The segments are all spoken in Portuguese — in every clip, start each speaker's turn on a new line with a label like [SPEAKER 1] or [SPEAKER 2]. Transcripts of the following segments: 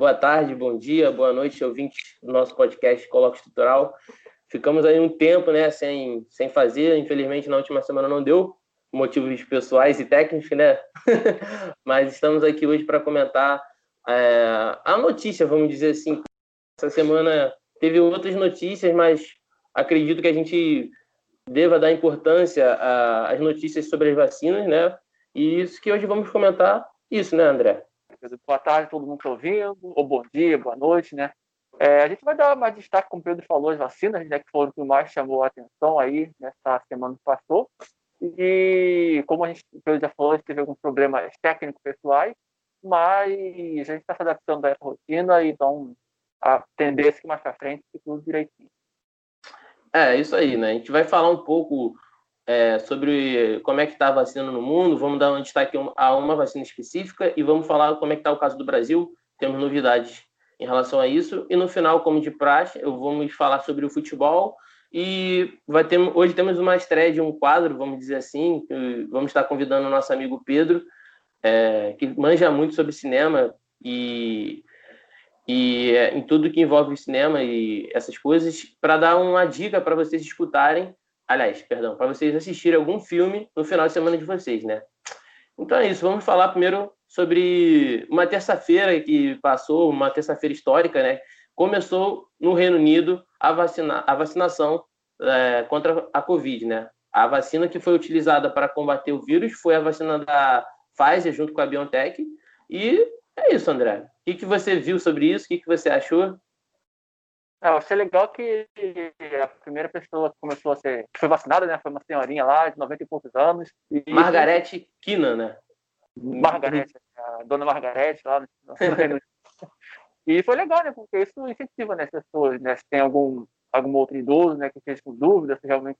[SPEAKER 1] boa tarde, bom dia, boa noite, ouvintes do nosso podcast Coloque Estrutural. Ficamos aí um tempo, né, sem, sem fazer, infelizmente na última semana não deu, motivos pessoais e técnicos, né? Mas estamos aqui hoje para comentar é, a notícia, vamos dizer assim. Essa semana teve outras notícias, mas acredito que a gente deva dar importância às notícias sobre as vacinas, né? E isso que hoje vamos comentar, isso, né, André?
[SPEAKER 2] Boa tarde, todo mundo que está ouvindo, ou bom dia, boa noite, né? É, a gente vai dar mais destaque, como o Pedro falou, as vacinas, né, que foram o que mais chamou a atenção aí nessa semana que passou. E como a gente, o Pedro já falou, a gente teve alguns problemas técnicos pessoais, mas a gente está se adaptando a essa rotina, então a tendência é que mais para frente fique tudo direitinho.
[SPEAKER 1] É, isso aí, né? A gente vai falar um pouco é, sobre como é que está a vacina no mundo, vamos dar um destaque a uma vacina específica e vamos falar como é que está o caso do Brasil, temos novidades em relação a isso, e no final, como de praxe, eu vamos falar sobre o futebol. E vai ter, hoje temos uma estreia de um quadro, vamos dizer assim, vamos estar convidando o nosso amigo Pedro, é, que manja muito sobre cinema e, e é, em tudo que envolve cinema e essas coisas, para dar uma dica para vocês escutarem, aliás, perdão, para vocês assistirem algum filme no final de semana de vocês, né? Então é isso, vamos falar primeiro sobre uma terça-feira que passou, uma terça-feira histórica, né? Começou no Reino Unido a, vacina, a vacinação é, contra a Covid, né? A vacina que foi utilizada para combater o vírus foi a vacina da Pfizer junto com a BioNTech. E é isso, André. O que, que você viu sobre isso? O que, que você achou?
[SPEAKER 2] É, eu achei legal que a primeira pessoa que começou a ser, que foi vacinada, né, foi uma senhorinha lá de 90 e poucos anos. E...
[SPEAKER 1] Margarete Kina, né?
[SPEAKER 2] Margarete, a dona Margarete lá no E foi legal, né, porque isso incentiva né, as pessoas, né, se tem algum, algum outro idoso, né, que esteja com dúvida se realmente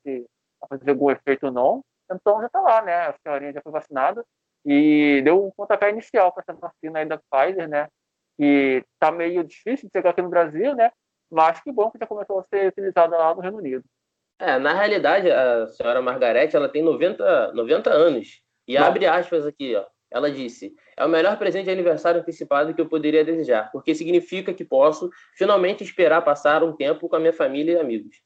[SPEAKER 2] vai fazer algum efeito ou não. Então já está lá, né, a senhorinha já foi vacinada e deu um pontapé inicial para essa vacina aí da Pfizer, né? Que tá meio difícil de chegar aqui no Brasil, né? Mas que bom que já começou a ser utilizada lá no Reino Unido.
[SPEAKER 1] É, na realidade, a senhora Margarete, ela tem 90, 90 anos. E Não. abre aspas aqui, ó. Ela disse: É o melhor presente de aniversário antecipado que eu poderia desejar, porque significa que posso finalmente esperar passar um tempo com a minha família e amigos.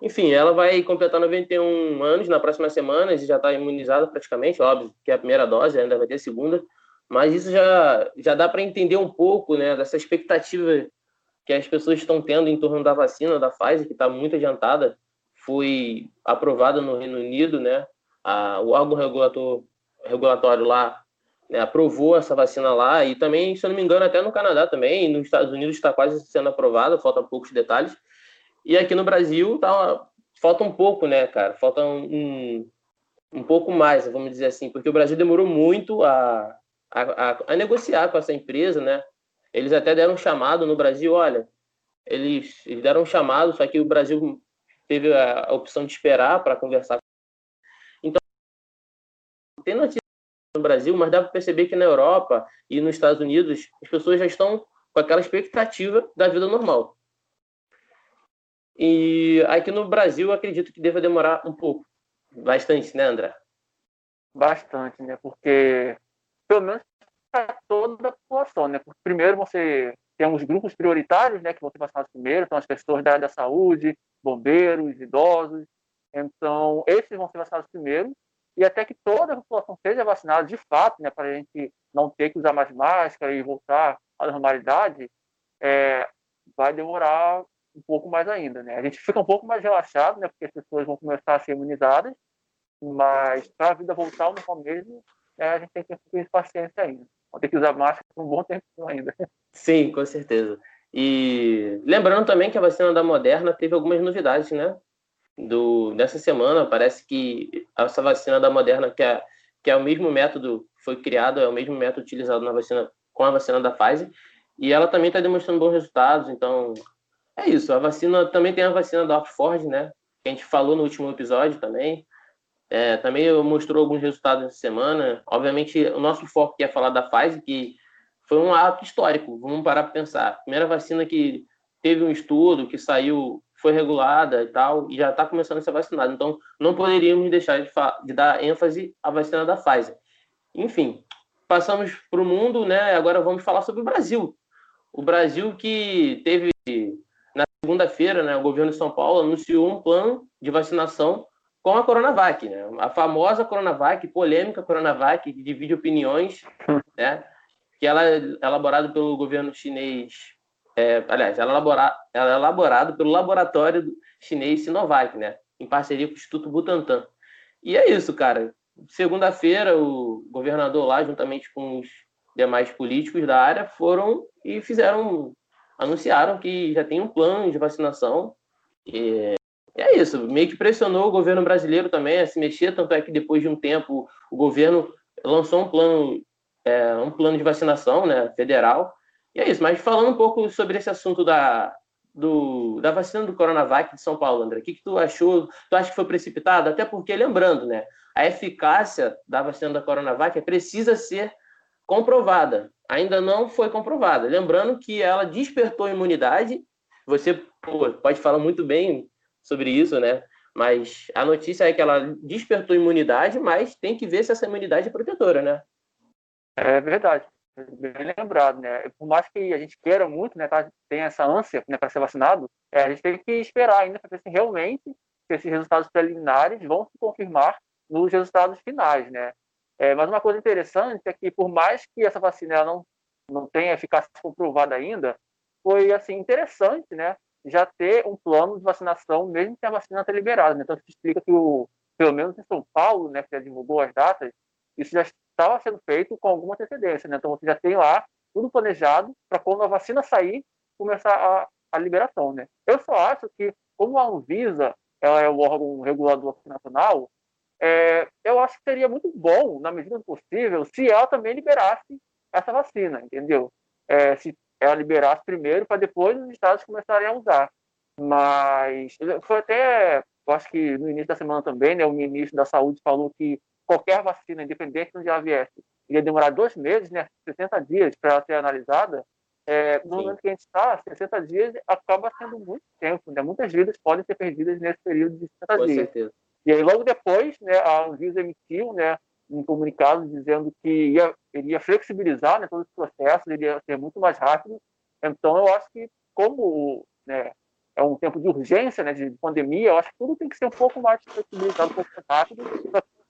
[SPEAKER 1] Enfim, ela vai completar 91 anos na próxima semana e já está imunizada praticamente, óbvio que é a primeira dose, ainda vai ter a segunda, mas isso já, já dá para entender um pouco né, dessa expectativa que as pessoas estão tendo em torno da vacina da Pfizer, que está muito adiantada, foi aprovada no Reino Unido, né? A, o órgão regulator, regulatório lá né, aprovou essa vacina lá e também, se eu não me engano, até no Canadá também, nos Estados Unidos está quase sendo aprovada, falta poucos detalhes. E aqui no Brasil tá, falta um pouco, né, cara? Falta um, um pouco mais, vamos dizer assim, porque o Brasil demorou muito a, a, a, negociar com essa empresa, né? Eles até deram um chamado no Brasil, olha, eles, eles deram um chamado, só que o Brasil teve a, a opção de esperar para conversar. Então, tem notícia no Brasil, mas dá para perceber que na Europa e nos Estados Unidos as pessoas já estão com aquela expectativa da vida normal. E aqui no Brasil, acredito que deva demorar um pouco. Bastante, né, André?
[SPEAKER 2] Bastante, né? Porque, pelo menos para toda a população, né? Porque, primeiro, você tem uns grupos prioritários, né? Que vão ser vacinados primeiro, são as pessoas da área da saúde, bombeiros, idosos. Então, esses vão ser vacinados primeiro. E até que toda a população seja vacinada de fato, né? Para a gente não ter que usar mais máscara e voltar à normalidade, é, vai demorar um pouco mais ainda, né? A gente fica um pouco mais relaxado, né? Porque as pessoas vão começar a ser imunizadas, mas para a vida voltar ao normal mesmo, né, a gente tem que ter paciência ainda. Vamos ter que usar máscara por um bom tempo ainda.
[SPEAKER 1] Sim, com certeza. E lembrando também que a vacina da Moderna teve algumas novidades, né? Do, dessa semana, parece que essa vacina da Moderna, que é, que é o mesmo método, foi criado, é o mesmo método utilizado na vacina com a vacina da Pfizer, e ela também está demonstrando bons resultados, então é isso, a vacina também tem a vacina da Oxford, né? Que a gente falou no último episódio também. É, também mostrou alguns resultados essa semana. Obviamente, o nosso foco aqui é falar da Pfizer, que foi um ato histórico. Vamos parar para pensar. Primeira vacina que teve um estudo, que saiu, foi regulada e tal, e já está começando a ser vacinada. Então, não poderíamos deixar de, de dar ênfase à vacina da Pfizer. Enfim, passamos para o mundo, né? Agora vamos falar sobre o Brasil. O Brasil que teve na segunda-feira, né, o governo de São Paulo anunciou um plano de vacinação com a Coronavac, né? A famosa Coronavac, polêmica Coronavac, que divide opiniões, né? Que ela é elaborado pelo governo chinês, é, aliás, ela é, elaborado, ela é elaborado pelo laboratório chinês Sinovac, né? Em parceria com o Instituto Butantan. E é isso, cara. Segunda-feira, o governador lá, juntamente com os demais políticos da área, foram e fizeram, anunciaram que já tem um plano de vacinação. E é isso, meio que pressionou o governo brasileiro também a se mexer, tanto é que depois de um tempo o governo lançou um plano, é, um plano de vacinação né, federal. E é isso, mas falando um pouco sobre esse assunto da, do, da vacina do Coronavac de São Paulo, André, o que, que tu achou? Tu acha que foi precipitado? Até porque, lembrando, né, a eficácia da vacina da Coronavac precisa ser comprovada. Ainda não foi comprovada. Lembrando que ela despertou imunidade. Você pô, pode falar muito bem sobre isso, né? Mas a notícia é que ela despertou imunidade, mas tem que ver se essa imunidade é protetora, né?
[SPEAKER 2] É verdade. Bem lembrado, né? Por mais que a gente queira muito, né, tá, tem essa ânsia né, para ser vacinado, é, a gente tem que esperar ainda para ver se realmente esses resultados preliminares vão se confirmar nos resultados finais, né? É, mas uma coisa interessante é que, por mais que essa vacina não, não tenha eficácia comprovada ainda, foi assim interessante, né? Já ter um plano de vacinação, mesmo que a vacina esteja liberada. Né? Então, isso explica que, o, pelo menos em São Paulo, né, que já divulgou as datas, isso já estava sendo feito com alguma antecedência. Né? Então, você já tem lá tudo planejado para quando a vacina sair, começar a, a liberação. Né? Eu só acho que, como a Anvisa ela é o órgão regulador nacional, é, eu acho que seria muito bom, na medida do possível, se ela também liberasse essa vacina, entendeu? É, se ela liberasse primeiro para depois os estados começarem a usar. Mas foi até, eu acho que no início da semana também, né, o ministro da Saúde falou que qualquer vacina, independente de onde ela viesse, ia demorar dois meses, né, 60 dias para ela ser analisada. É, no Sim. momento que a gente está, 60 dias acaba sendo muito tempo, né? Muitas vidas podem ser perdidas nesse período de 60
[SPEAKER 1] Com
[SPEAKER 2] dias.
[SPEAKER 1] Certeza.
[SPEAKER 2] E aí, logo depois, né, a Anvisa emitiu né, um comunicado dizendo que ia, iria flexibilizar né, todo esse processo, ele ia ser muito mais rápido. Então, eu acho que, como né, é um tempo de urgência, né, de pandemia, eu acho que tudo tem que ser um pouco mais flexibilizado, um pouco mais rápido,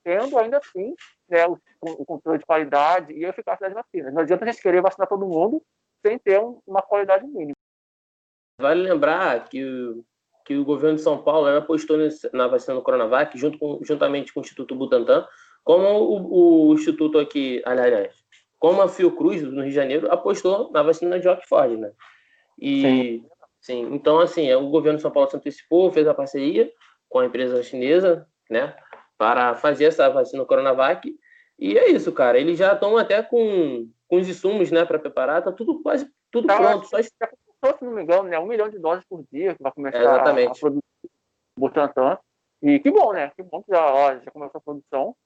[SPEAKER 2] tendo ainda assim né, o, o, controle de qualidade e a eficácia das vacinas. Não adianta a gente querer vacinar todo mundo sem ter um, uma qualidade mínima.
[SPEAKER 1] Vale lembrar que o, que o governo de São Paulo apostou na vacina do Coronavac, junto com, juntamente com o Instituto Butantan, como o, o Instituto aqui, aliás, como a Fiocruz, no Rio de Janeiro, apostou na vacina de Oxford, né? E, sim. sim. então, assim, o governo de São Paulo se antecipou, fez a parceria com a empresa chinesa, né, para fazer essa vacina Coronavac, e é isso, cara, eles já estão até com, com os insumos, né, para preparar, tá tudo quase, tudo tá, pronto, só...
[SPEAKER 2] Se não me engano, né, um milhão de doses por dia que vai começar é, exatamente. a, a produzir Butantan, e que bom, né, que bom que já, ó, já começou a produção,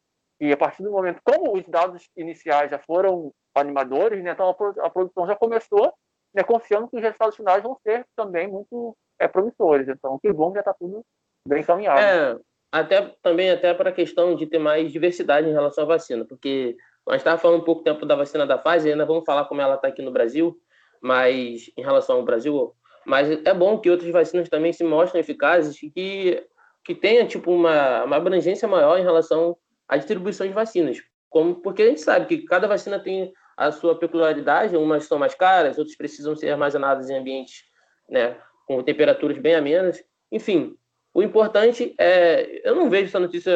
[SPEAKER 2] e a partir do momento, como os dados iniciais já foram animadores, né, então a, produção já começou, né, confiando que os resultados finais vão ser também muito é, promissores. Então, que bom que já está tudo bem encaminhado.
[SPEAKER 1] É, até também até para a questão de ter mais diversidade em relação à vacina, porque nós estávamos falando um pouco tempo da vacina da Pfizer, ainda vamos falar como ela está aqui no Brasil, mas em relação ao Brasil, mas é bom que outras vacinas também se mostrem eficazes e que que tenha tipo uma, uma abrangência maior em relação a distribuição de vacinas. Como, porque a gente sabe que cada vacina tem a sua peculiaridade, umas são mais caras, outras precisam ser armazenadas em ambientes né, com temperaturas bem amenas. Enfim, o importante é. Eu não vejo essa notícia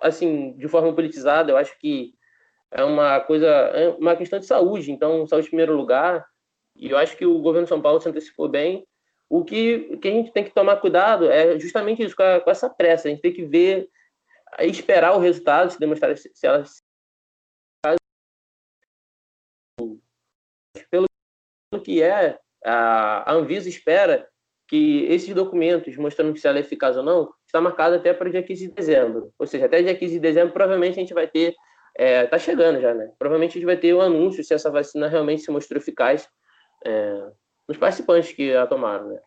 [SPEAKER 1] assim de forma politizada, eu acho que é uma coisa, é uma questão de saúde, então, saúde em primeiro lugar, e eu acho que o governo de São Paulo se antecipou bem. O que, que a gente tem que tomar cuidado é justamente isso, com, a, com essa pressa, a gente tem que ver esperar o resultado, se demonstrar se elas pelo que é a Anvisa espera que esses documentos mostrando se ela é eficaz ou não está marcado até para o dia 15 de dezembro. Ou seja, até dia 15 de dezembro provavelmente a gente vai ter é, tá chegando já, né? Provavelmente a gente vai ter o um anúncio se essa vacina realmente se mostrou eficaz é, nos participantes que a tomaram, né?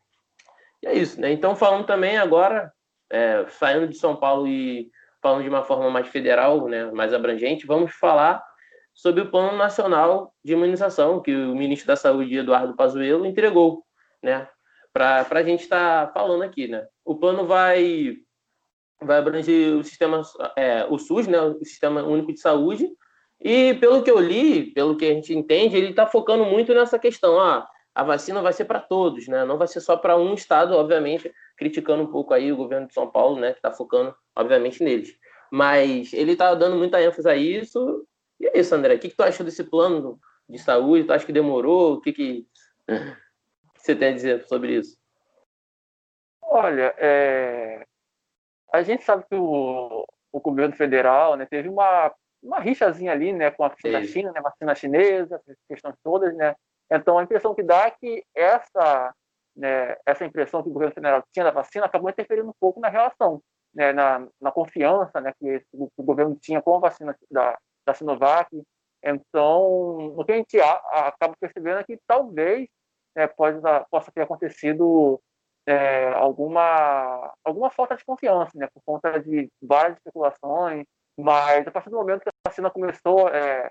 [SPEAKER 1] E é isso, né? Então falando também agora, é, saindo de São Paulo e falando de uma forma mais federal, né, mais abrangente, vamos falar sobre o Plano Nacional de Imunização que o ministro da Saúde, Eduardo Pazuello, entregou, né? Para a gente estar tá falando aqui, né? O plano vai vai abranger o sistema, é, o SUS, né? O Sistema Único de Saúde. E pelo que eu li, pelo que a gente entende, ele está focando muito nessa questão. Ah, a vacina vai ser para todos, né? Não vai ser só para um estado, obviamente, criticando um pouco aí o governo de São Paulo, né? Que está focando, obviamente, neles. Mas ele está dando muita ênfase a isso e é isso, André. O que, que tu acha desse plano de saúde? Tu acha que demorou? O que, que você tem a dizer sobre isso?
[SPEAKER 2] Olha, é... a gente sabe que o, o governo federal né, teve uma, uma rixazinha ali né, com a vacina China, né, vacina chinesa, essas questões todas, né? Então a impressão que dá é que essa, né, essa impressão que o governo federal tinha da vacina acabou interferindo um pouco na relação, né, na, na confiança né, que o, o governo tinha com a vacina da, da Sinovac. Então, o que a gente acaba percebendo é que talvez é, pode, possa ter acontecido é, alguma, alguma falta de confiança, né, por conta de várias especulações, mas a partir do momento que a vacina começou, é,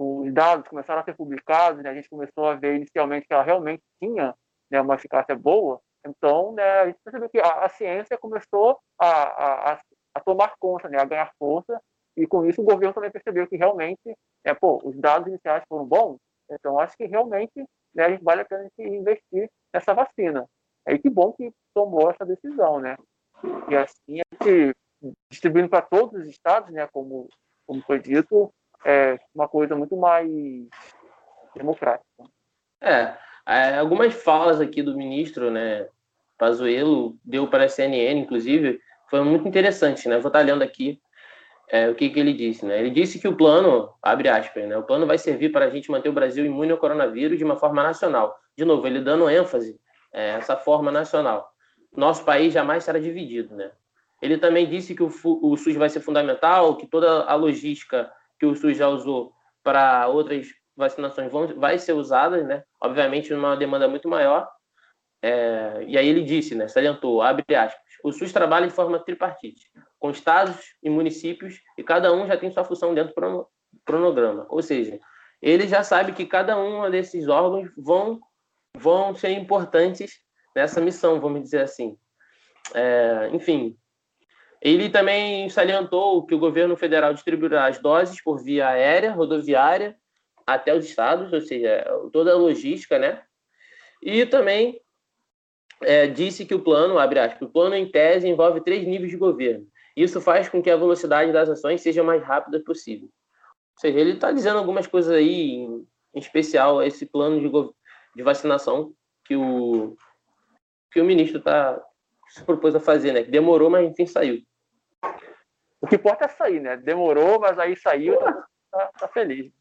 [SPEAKER 2] os dados começaram a ser publicados, né, a gente começou a ver inicialmente que ela realmente tinha né, uma eficácia boa, então né, a gente percebeu que a, a ciência começou a, a, a tomar conta, né, a ganhar força, e com isso o governo também percebeu que realmente, é, pô, os dados iniciais foram bons, então acho que realmente né, a gente vale a pena investir nessa vacina. É que bom que tomou essa decisão, né? E assim a gente distribuindo para todos os estados, né, como, como foi dito, é uma coisa muito mais democrática.
[SPEAKER 1] É, é algumas falas aqui do ministro, né, Pazuello, deu para a CNN, inclusive, foi muito interessante, né? Vou estar lendo aqui é, o que, que ele disse, né? Ele disse que o plano, abre aspas, né? O plano vai servir para a gente manter o Brasil imune ao coronavírus de uma forma nacional. De novo, ele dando ênfase é, essa forma nacional. Nosso país jamais será dividido, né? Ele também disse que o, o SUS vai ser fundamental, que toda a logística que o SUS já usou para outras vacinações vão, vai ser usada, né? Obviamente, numa demanda muito maior. É, e aí ele disse, né? Salientou, abre aspas, o SUS trabalha de forma tripartite com estados e municípios, e cada um já tem sua função dentro do cronograma. Ou seja, ele já sabe que cada um desses órgãos vão, vão ser importantes nessa missão, vamos dizer assim. É, enfim, ele também salientou que o governo federal distribuirá as doses por via aérea, rodoviária, até os estados, ou seja, toda a logística, né? E também é, disse que o plano, abre aspas, o plano em tese envolve três níveis de governo. Isso faz com que a velocidade das ações seja mais rápida possível. Ou seja, ele está dizendo algumas coisas aí, em, especial esse plano de, de, vacinação que o, que o ministro está se propôs a fazer, né? Que demorou, mas enfim saiu.
[SPEAKER 2] O que importa é sair, né? Demorou, mas aí saiu, tá, tá feliz.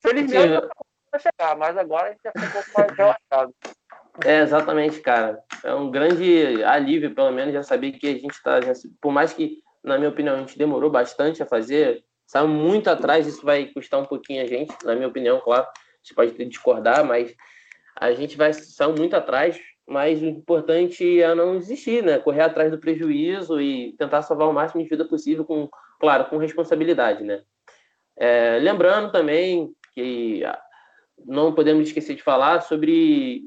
[SPEAKER 2] Feliz mesmo para chegar, mas agora a gente já ficou um pouco mais relaxado.
[SPEAKER 1] É, exatamente, cara. É um grande alívio, pelo menos, já saber que a gente está. Por mais que na minha opinião, a gente demorou bastante a fazer, saiu muito atrás, isso vai custar um pouquinho a gente, na minha opinião, claro, você pode discordar, mas a gente vai sair muito atrás, mas o importante é não desistir, né? Correr atrás do prejuízo e tentar salvar o máximo de vida possível, com, claro, com responsabilidade, né? É, lembrando também que não podemos esquecer de falar sobre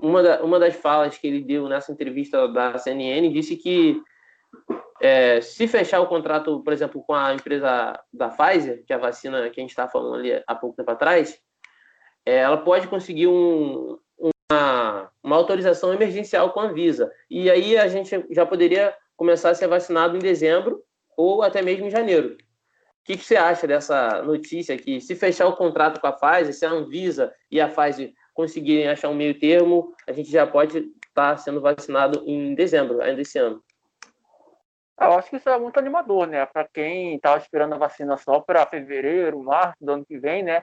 [SPEAKER 1] uma, da, uma das falas que ele deu nessa entrevista da CNN, disse que é, se fechar o contrato, por exemplo, com a empresa da Pfizer, que é a vacina que a gente está falando ali há pouco tempo atrás, é, ela pode conseguir um, uma, autorização emergencial com a Anvisa. E aí a gente já poderia começar a ser vacinado em dezembro ou até mesmo em janeiro. O que, que, você acha dessa notícia que se fechar o contrato com a Pfizer, se a Anvisa e a Pfizer conseguirem achar um meio termo, a gente já pode estar tá sendo vacinado em dezembro, ainda esse ano?
[SPEAKER 2] Eu acho que isso é muito animador, né? Para quem estava esperando a vacina só para fevereiro, março do ano que vem, né?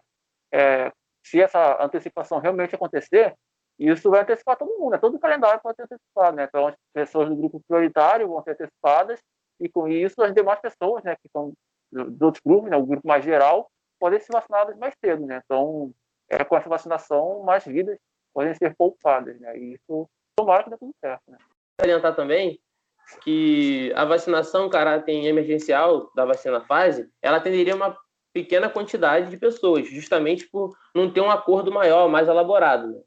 [SPEAKER 2] É, se essa antecipação realmente acontecer, isso vai antecipar todo mundo, né? Todo o calendário pode ser antecipado, né? Então, as pessoas do grupo prioritário vão ser antecipadas e, com isso, as demais pessoas, né, que são dos outros grupos, né, o grupo mais geral, podem ser vacinadas mais cedo, né? Então, é, com essa vacinação, mais vidas podem ser poupadas, né? E isso, tomara que dê tudo certo, né?
[SPEAKER 1] Orientar também que a vacinação caráter emergencial da vacina Pfizer, ela atenderia uma pequena quantidade de pessoas, justamente por não ter um acordo maior, mais elaborado. Né?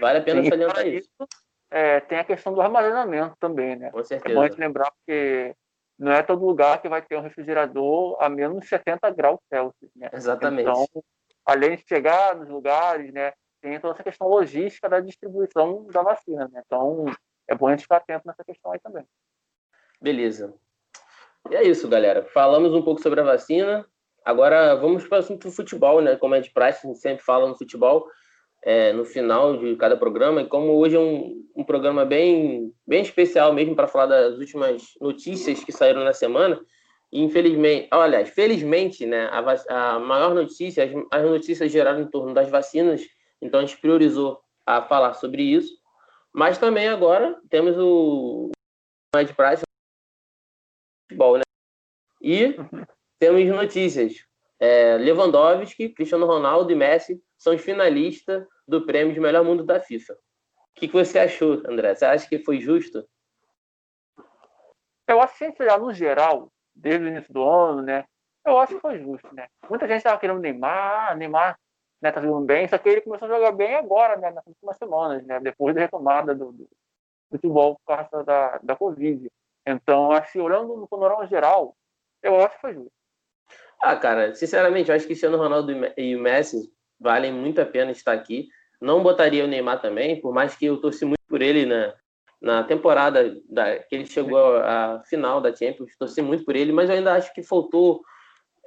[SPEAKER 1] Vale a pena Sim, salientar isso. isso
[SPEAKER 2] é, tem a questão do armazenamento também, né?
[SPEAKER 1] Com certeza.
[SPEAKER 2] É bom lembrar que não é todo lugar que vai ter um refrigerador a menos 70 graus Celsius, né?
[SPEAKER 1] Exatamente.
[SPEAKER 2] Então, além de chegar nos lugares, né, tem toda essa questão logística da distribuição da vacina, né? Então, é bom a gente ficar atento nessa questão aí também.
[SPEAKER 1] Beleza. E é isso, galera. Falamos um pouco sobre a vacina. Agora vamos para o assunto do futebol, né? Como é de praxe, a gente sempre fala no futebol é, no final de cada programa. E como hoje é um, um programa bem, bem especial mesmo para falar das últimas notícias que saíram na semana, e infelizmente, olha, felizmente, né, a, a maior notícia, as, as notícias geraram em torno das vacinas, então a gente priorizou a falar sobre isso. Mas também agora temos o de praxe futebol, né? E temos notícias. É, Lewandowski, Cristiano Ronaldo e Messi são os finalistas do prêmio de melhor mundo da FIFA. O que, que você achou, André? Você acha que foi justo?
[SPEAKER 2] Eu acho que, no geral, desde o início do ano, né? Eu acho que foi justo, né? Muita gente estava querendo Neymar, Neymar né, tá jogando bem, só que ele começou a jogar bem agora, né? Nas últimas semanas, né? Depois da retomada do, do futebol por causa da, da Covid. Então, acho que olhando no panorama geral, eu acho que foi justo.
[SPEAKER 1] Ah, cara, sinceramente, eu acho que Cristiano Ronaldo e o Messi valem muito a pena estar aqui. Não botaria o Neymar também, por mais que eu torci muito por ele na, na temporada da, que ele chegou à final da Champions, torci muito por ele, mas eu ainda acho que faltou,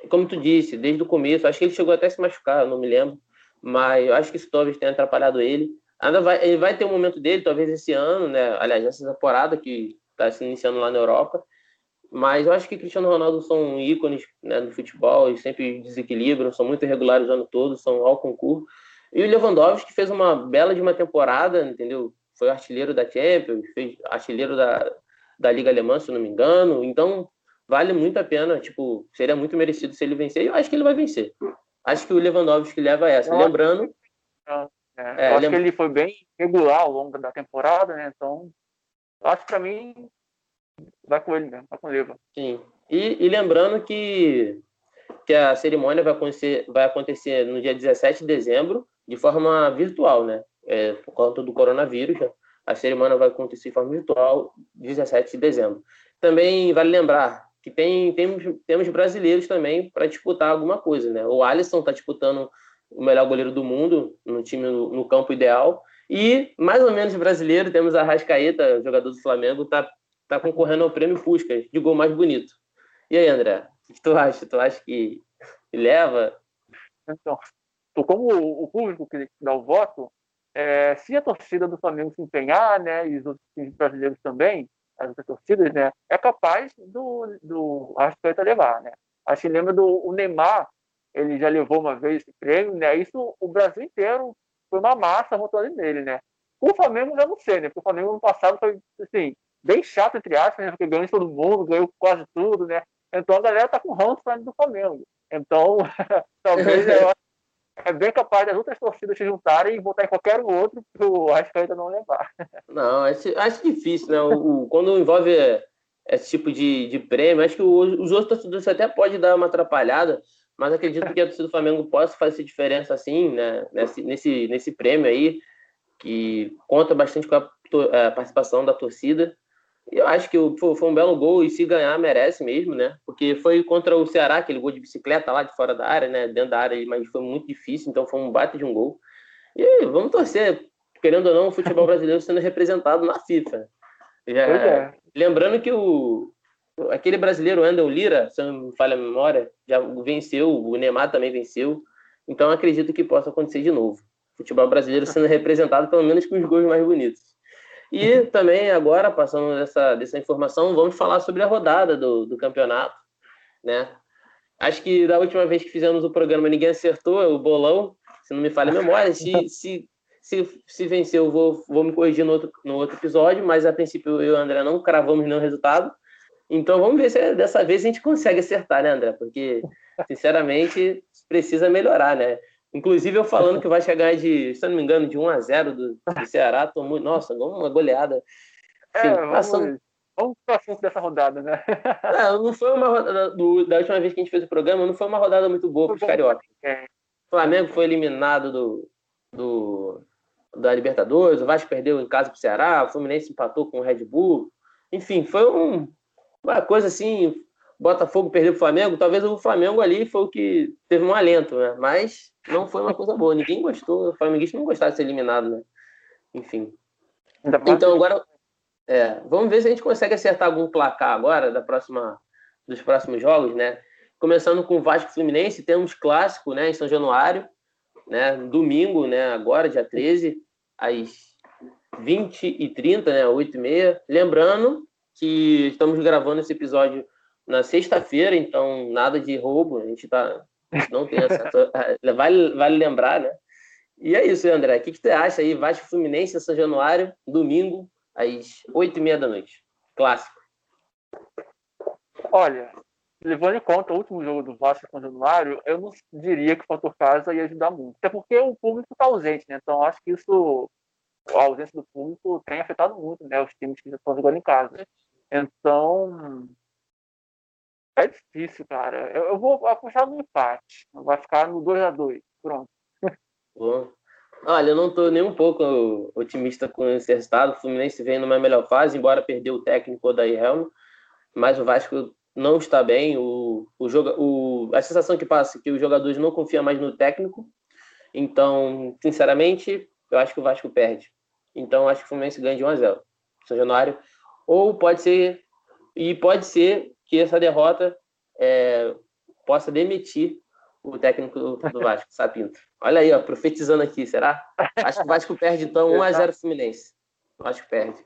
[SPEAKER 1] como tu disse, desde o começo, acho que ele chegou até a se machucar, não me lembro, mas eu acho que isso talvez tenha atrapalhado ele. Ainda vai, ele vai ter um momento dele, talvez esse ano, né? Aliás, essa temporada que está se iniciando lá na Europa. Mas eu acho que Cristiano Ronaldo são ícones né, do futebol e sempre desequilibram, são muito irregulares o ano todo, são ao concurso. E o Lewandowski fez uma bela de uma temporada, entendeu? Foi artilheiro da Champions, fez artilheiro da, da Liga Alemã, se não me engano. Então, vale muito a pena, tipo, seria muito merecido se ele vencer. E eu acho que ele vai vencer. Acho que o Lewandowski leva essa. Eu Lembrando...
[SPEAKER 2] É, é, eu acho que ele foi bem regular ao longo da temporada, né? Então, acho que para mim vai com ele mesmo, vai com o Leva.
[SPEAKER 1] Sim. E, e, lembrando que, que a cerimônia vai acontecer, vai acontecer no dia 17 de dezembro, de forma virtual, né? É, por conta do coronavírus, né? a cerimônia vai acontecer de forma virtual, 17 de dezembro. Também vale lembrar que tem, temos, temos brasileiros também para disputar alguma coisa, né? O Alisson está disputando o melhor goleiro do mundo no time no, no, campo ideal. E, mais ou menos brasileiro, temos a Rascaeta, jogador do Flamengo, está tá concorrendo ao prêmio Puskas, de gol mais bonito. E aí, André, o que tu acha? Tu acha que leva?
[SPEAKER 2] Então, como o público que dá o voto, é, se a torcida do Flamengo se empenhar, né, e os outros times brasileiros também, as outras torcidas, né, é capaz do, do Rascaeta levar, né. Acho que lembra do Neymar, ele já levou uma vez esse prêmio, né, isso o Brasil inteiro foi uma massa votando nele, né. O Flamengo já não sei, né, porque o Flamengo no passado foi, assim, bem chato, entre aspas, né? Porque ganhou de todo mundo, ganhou quase tudo, né? Então a galera tá com ranço do Flamengo. Então, talvez é bem capaz das outras torcidas se juntarem e votar em qualquer outro para o Arrascaeta não levar.
[SPEAKER 1] Não, acho, acho difícil, né? O, quando envolve esse tipo de, de prêmio, acho que os outros torcedores até pode dar uma atrapalhada, mas acredito que a torcida do Flamengo possa fazer diferença assim, né? Nesse, nesse, nesse prêmio aí, que conta bastante com a, a participação da torcida. Eu acho que foi um belo gol e se ganhar merece mesmo, né? Porque foi contra o Ceará, aquele gol de bicicleta lá de fora da área, né? Dentro da área, mas foi muito difícil, então foi um bate de um gol. E vamos torcer, querendo ou não, o futebol brasileiro sendo representado na FIFA. Já, é. Lembrando que o aquele brasileiro Andel Lira, se não me falha a memória, já venceu, o Neymar também venceu. Então acredito que possa acontecer de novo. Futebol brasileiro sendo representado pelo menos com os gols mais bonitos. E também agora, passando dessa, dessa informação, vamos falar sobre a rodada do, do campeonato, né? Acho que da última vez que fizemos o programa ninguém acertou, é o bolão, se não me falha a memória. Se, se, se, se vencer, eu vou, vou me corrigir no outro, no outro episódio, mas a princípio eu e o André não cravamos nenhum resultado. Então vamos ver se dessa vez a gente consegue acertar, né, André? Porque, sinceramente, precisa melhorar, né? Inclusive, eu falando que vai chegar de, se não me engano, de 1 a 0 do, do Ceará, tomou, nossa, uma goleada.
[SPEAKER 2] Enfim, é, passando... vamos para o assunto dessa rodada, né?
[SPEAKER 1] Não, não foi uma rodada do, da última vez que a gente fez o programa, não foi uma rodada muito boa para os cariocas. É. O Flamengo foi eliminado do, do, da Libertadores, o Vasco perdeu em casa para o Ceará, o Fluminense empatou com o Red Bull. Enfim, foi um, uma coisa assim. Botafogo perdeu para o Flamengo, talvez o Flamengo ali foi o que teve um alento, né? Mas não foi uma coisa boa. Ninguém gostou, o flamenguista não gostava de ser eliminado, né? Enfim. Então agora é, vamos ver se a gente consegue acertar algum placar agora da próxima, dos próximos jogos, né? Começando com o Vasco Fluminense, temos clássico, né, em São Januário, né, domingo, né, agora, dia 13, às 20h30, né, 8h30. Lembrando que estamos gravando esse episódio na sexta-feira, então nada de roubo, a gente tá, não tem acesso. vale, vale lembrar, né? E é isso, André. O que, que você acha aí? Vasco Fluminense, São Januário, domingo, às oito e meia da noite. Clássico.
[SPEAKER 2] Olha, levando em conta o último jogo do Vasco com o Januário, eu não diria que o fator casa ia ajudar muito. Até porque o público está ausente, né? Então acho que isso, a ausência do público tem afetado muito, né? Os times que estão jogando em casa. Então, é difícil, cara. Eu, eu vou apostar no empate. Vai ficar no 2 a 2 Pronto.
[SPEAKER 1] Bom. Olha, eu não estou nem um pouco otimista com esse resultado. O Fluminense vem numa melhor fase, embora perdeu o técnico Odair Helm, mas o Vasco não está bem. O, o, joga, o, a sensação que passa é que os jogadores não confiam mais no técnico. Então, sinceramente, eu acho que o Vasco perde. Então, acho que o Fluminense ganha de 1 a 0 São Januário. Ou pode ser, e pode ser que essa derrota é, possa demitir o técnico do, do Vasco, Sapinto. Olha aí, ó, profetizando aqui, será? Acho que o Vasco perde, então, 1x0 Fluminense. O Vasco perde.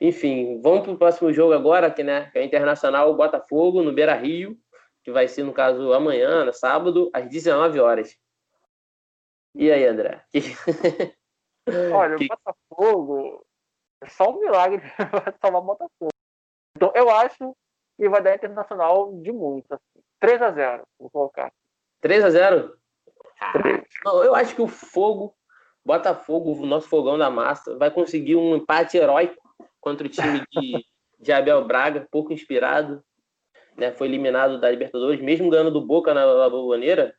[SPEAKER 1] Enfim, vamos para o próximo jogo agora, que, né, que é Internacional Botafogo, no Beira Rio, que vai ser, no caso, amanhã, no sábado, às 19 horas. E aí, André?
[SPEAKER 2] Olha, o Botafogo é só um milagre salvar o Botafogo. Então, eu acho que vai dar Internacional de muito. Assim. 3 a 0 vou colocar.
[SPEAKER 1] 3 a 0 Não, eu acho que o Fogo, Botafogo, o nosso fogão da massa, vai conseguir um empate heróico contra o time de, de Abel Braga, pouco inspirado. Né? Foi eliminado da Libertadores, mesmo ganhando do Boca na La Boboneira.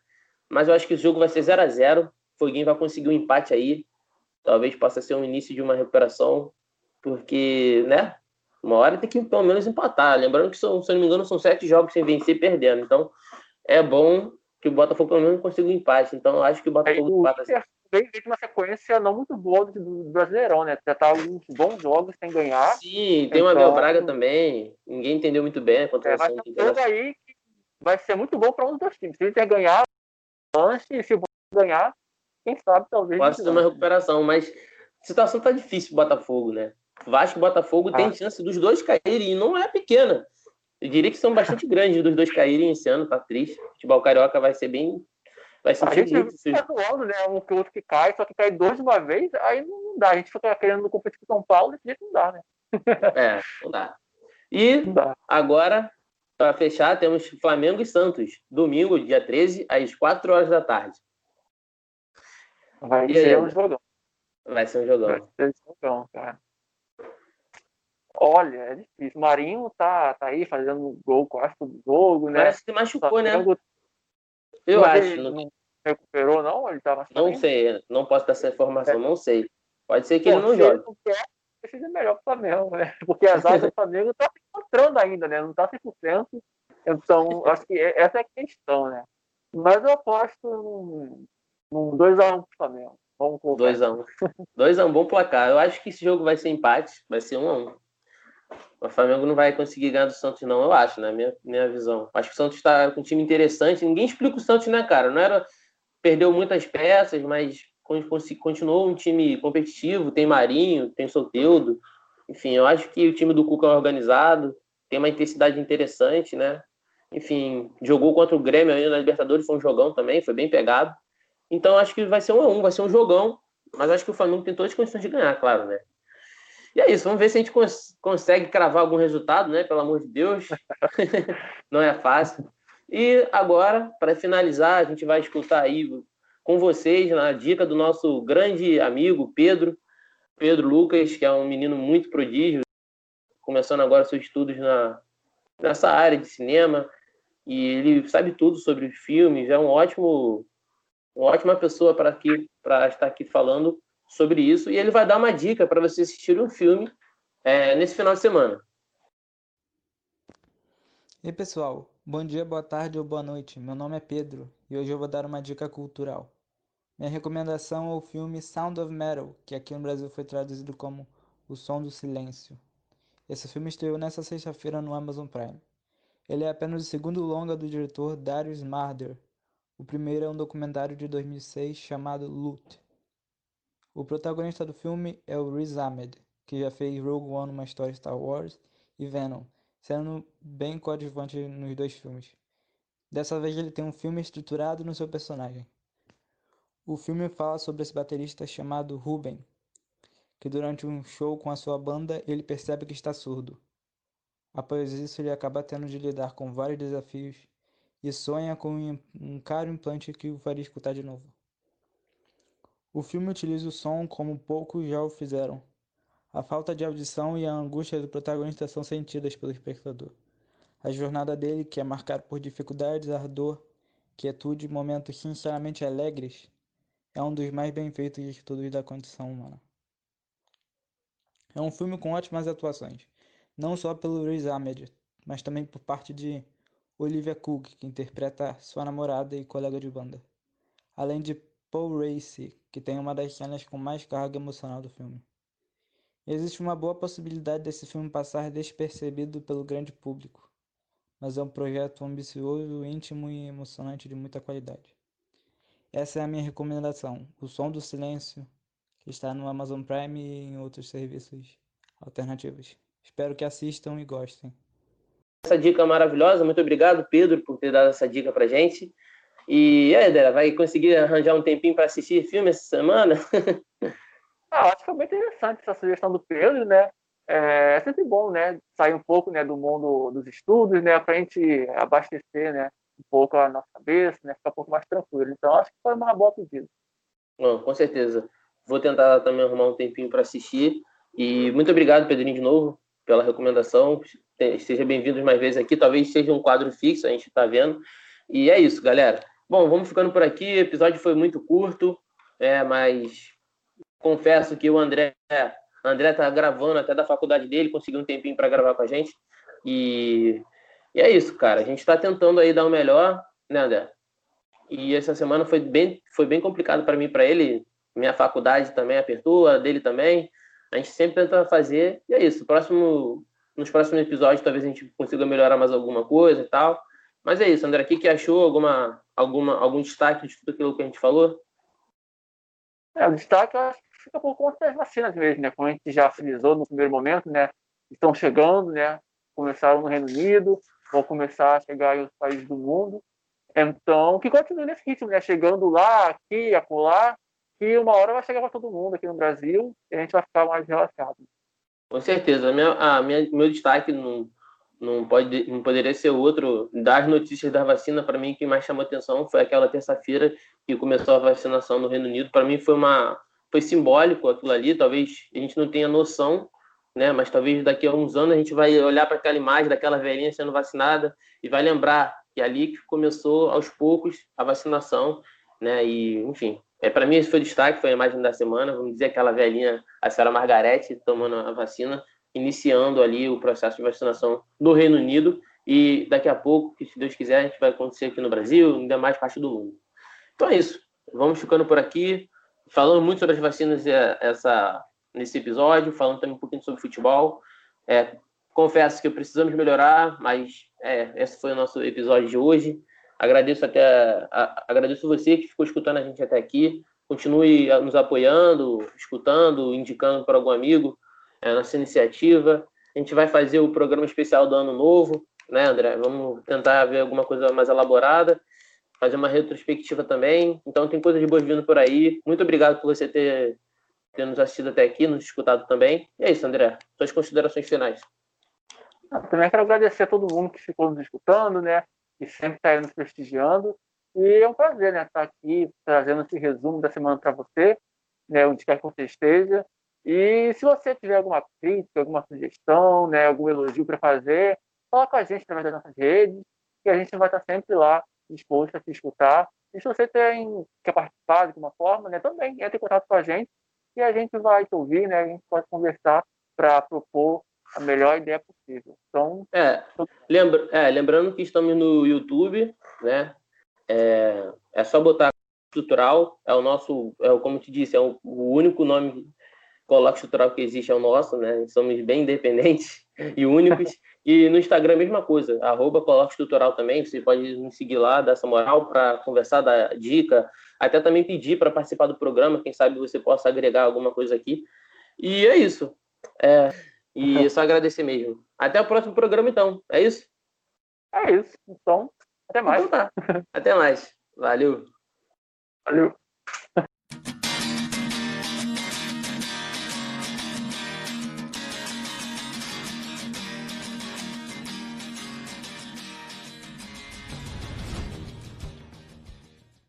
[SPEAKER 1] Mas eu acho que o jogo vai ser 0 a 0 O Foguinho vai conseguir um empate aí. Talvez possa ser o um início de uma recuperação, porque, né? Uma hora tem que pelo menos empatar. Lembrando que, são, se eu não me engano, são sete jogos sem vencer e perdendo. Então, é bom que o Botafogo pelo menos consiga um empate. Então, eu acho que o Botafogo
[SPEAKER 2] empata. Assim. Vem uma sequência não muito boa do Brasileirão, né? Já tá alguns bons jogos sem ganhar.
[SPEAKER 1] Sim, tem então... o Abel Braga também. Ninguém entendeu muito bem a contratação. É,
[SPEAKER 2] vai, ser aí que vai ser muito bom para um dos dois times. Se o Inter ganhar, lance, se o Botafogo ganhar, quem sabe talvez.
[SPEAKER 1] Pode ser uma recuperação, mas a situação tá difícil pro Botafogo, né? Vasco e Botafogo ah. tem chance dos dois caírem, e não é pequena. Eu diria que são bastante grandes dos dois caírem esse ano, tá triste. O futebol carioca vai ser bem. Vai ser
[SPEAKER 2] a gente. Fica doando, né? Um que outro que cai, só que cai dois de uma vez, aí não dá. A gente fica querendo competir com São Paulo, desse jeito não dá, né?
[SPEAKER 1] É, não dá. E dá. agora, para fechar, temos Flamengo e Santos, domingo, dia 13, às 4 horas da tarde.
[SPEAKER 2] Vai e ser aí, um jogão.
[SPEAKER 1] Vai ser um jogão. Vai
[SPEAKER 2] ser um jogão, cara. Olha, é difícil. Marinho tá, tá aí fazendo gol quase todo jogo, né?
[SPEAKER 1] Parece que machucou, né? Eu Mas acho.
[SPEAKER 2] Não... não recuperou, não? Ele tava
[SPEAKER 1] Não sei, não posso dar essa informação, é. não sei. Pode ser que Pô, ele não jogue.
[SPEAKER 2] Ele seja melhor pro Flamengo, né? Porque a zaga do Flamengo tá se encontrando ainda, né? Não tá 100%. Então, acho que essa é a questão, né? Mas eu aposto num, num 2x1 pro Flamengo. Vamos
[SPEAKER 1] 2x1. 2x1, um, bom placar. Eu acho que esse jogo vai ser empate, vai ser 1x1. O Flamengo não vai conseguir ganhar do Santos, não, eu acho, né? Minha, minha visão. Acho que o Santos está com um time interessante. Ninguém explica o Santos, né, cara? Não era. Perdeu muitas peças, mas continuou um time competitivo. Tem Marinho, tem Soteudo. Enfim, eu acho que o time do Cuca é organizado, tem uma intensidade interessante, né? Enfim, jogou contra o Grêmio aí na Libertadores, foi um jogão também, foi bem pegado. Então acho que vai ser um a um, vai ser um jogão, mas acho que o Flamengo tem todas as condições de ganhar, claro, né? E é isso, vamos ver se a gente cons consegue cravar algum resultado, né? Pelo amor de Deus. Não é fácil. E agora, para finalizar, a gente vai escutar aí com vocês na dica do nosso grande amigo Pedro, Pedro Lucas, que é um menino muito prodígio, começando agora seus estudos na, nessa área de cinema e ele sabe tudo sobre os filmes, é um ótimo, uma ótima pessoa para estar aqui falando sobre isso e ele vai dar uma dica para você assistir um filme é, nesse final de semana.
[SPEAKER 3] E pessoal, bom dia, boa tarde ou boa noite. Meu nome é Pedro e hoje eu vou dar uma dica cultural. Minha recomendação é o filme Sound of Metal, que aqui no Brasil foi traduzido como O Som do Silêncio. Esse filme estreou nesta sexta-feira no Amazon Prime. Ele é apenas o segundo longa do diretor Darius Marder. O primeiro é um documentário de 2006 chamado Loot. O protagonista do filme é o Riz Ahmed, que já fez Rogue One, uma história Star Wars, e Venom, sendo bem coadjuvante nos dois filmes. Dessa vez ele tem um filme estruturado no seu personagem. O filme fala sobre esse baterista chamado Ruben, que durante um show com a sua banda ele percebe que está surdo. Após isso, ele acaba tendo de lidar com vários desafios e sonha com um caro implante que o faria escutar de novo. O filme utiliza o som como poucos já o fizeram. A falta de audição e a angústia do protagonista são sentidas pelo espectador. A jornada dele, que é marcada por dificuldades, ardor, quietude e momentos sinceramente alegres, é um dos mais bem feitos de estudos da condição humana. É um filme com ótimas atuações, não só pelo Riz Ahmed, mas também por parte de Olivia Cook, que interpreta sua namorada e colega de banda, além de Paul Raci, que tem uma das cenas com mais carga emocional do filme. Existe uma boa possibilidade desse filme passar despercebido pelo grande público, mas é um projeto ambicioso, íntimo e emocionante de muita qualidade. Essa é a minha recomendação, O Som do Silêncio, que está no Amazon Prime e em outros serviços alternativos. Espero que assistam e gostem.
[SPEAKER 1] Essa dica maravilhosa, muito obrigado, Pedro, por ter dado essa dica pra gente. E aí, Dera, vai conseguir arranjar um tempinho para assistir filme essa semana?
[SPEAKER 2] ah, acho que foi bem interessante essa sugestão do Pedro, né? É, é sempre bom, né? Sair um pouco né, do mundo dos estudos, né? Para a gente abastecer, né? Um pouco a nossa cabeça, né? Ficar um pouco mais tranquilo. Então, acho que foi uma boa pedida.
[SPEAKER 1] Bom, com certeza. Vou tentar também arrumar um tempinho para assistir. E muito obrigado, Pedrinho, de novo, pela recomendação. Seja bem-vindo mais vezes aqui. Talvez seja um quadro fixo, a gente está vendo. E é isso, galera. Bom, vamos ficando por aqui. O episódio foi muito curto, é, mas confesso que o André, André tá gravando até da faculdade dele, conseguiu um tempinho para gravar com a gente. E, e é isso, cara. A gente está tentando aí dar o melhor, né, André? E essa semana foi bem, foi bem complicado para mim, para ele minha faculdade também apertou, a dele também. A gente sempre tenta fazer, e é isso. Próximo, nos próximos episódios, talvez a gente consiga melhorar mais alguma coisa e tal. Mas é isso, André. O que, que achou? Alguma, alguma, algum destaque de tudo aquilo que a gente falou?
[SPEAKER 2] É, o destaque eu acho que fica por conta das vacinas mesmo, né? Como a gente já frisou no primeiro momento, né? Estão chegando, né? Começaram no Reino Unido, vão começar a chegar em outros países do mundo. Então, que continue nesse ritmo, né? Chegando lá, aqui, acolá, que uma hora vai chegar para todo mundo aqui no Brasil e a gente vai ficar mais relaxado.
[SPEAKER 1] Com certeza. A minha, a minha, meu destaque não, não, pode, não poderia ser outro. Das notícias da vacina, para mim, que mais chamou atenção foi aquela terça-feira que começou a vacinação no Reino Unido. Para mim, foi uma foi simbólico aquilo ali. Talvez a gente não tenha noção, né? mas talvez daqui a uns anos a gente vai olhar para aquela imagem daquela velhinha sendo vacinada e vai lembrar que é ali que começou aos poucos a vacinação. Né? E, enfim, é, para mim, esse foi o destaque, foi a imagem da semana. Vamos dizer aquela velhinha, a senhora Margarete, tomando a vacina, iniciando ali o processo de vacinação no Reino Unido. E daqui a pouco, se Deus quiser, a gente vai acontecer aqui no Brasil, ainda mais parte do mundo. Então é isso. Vamos ficando por aqui, falando muito sobre as vacinas é, essa, nesse episódio, falando também um pouquinho sobre futebol. É, confesso que precisamos melhorar, mas é, esse foi o nosso episódio de hoje. Agradeço até a, agradeço você que ficou escutando a gente até aqui. Continue nos apoiando, escutando, indicando para algum amigo é, nossa iniciativa. A gente vai fazer o programa especial do ano novo, né, André? Vamos tentar ver alguma coisa mais elaborada, fazer uma retrospectiva também. Então tem coisas boas vindo por aí. Muito obrigado por você ter, ter nos assistido até aqui, nos escutado também. E é isso, André. Suas considerações finais.
[SPEAKER 2] Eu também quero agradecer a todo mundo que ficou nos escutando, né? que sempre está nos prestigiando. E é um prazer né, estar aqui trazendo esse resumo da semana para você, né, onde quer que você esteja. E se você tiver alguma crítica, alguma sugestão, né, algum elogio para fazer, fala com a gente através das nossas redes, que a gente vai estar sempre lá disposto a te escutar. E se você tem, quer participar de alguma forma, né, também entre em contato com a gente e a gente vai te ouvir, né, a gente pode conversar para propor a melhor ideia possível. Então,
[SPEAKER 1] é, lembra, é, lembrando que estamos no YouTube, né? É, é só botar estrutural, é o nosso, é, como te disse, é o, o único nome colóquio estrutural que existe é o nosso, né? Somos bem independentes e únicos. E no Instagram mesma coisa, arroba colóquio estrutural também. Você pode nos seguir lá, dar essa moral para conversar, dar dica, até também pedir para participar do programa. Quem sabe você possa agregar alguma coisa aqui. E é isso. É, e só agradecer mesmo. Até o próximo programa, então. É isso?
[SPEAKER 2] É isso. Então, até mais.
[SPEAKER 1] Então tá. Até mais. Valeu.
[SPEAKER 2] Valeu.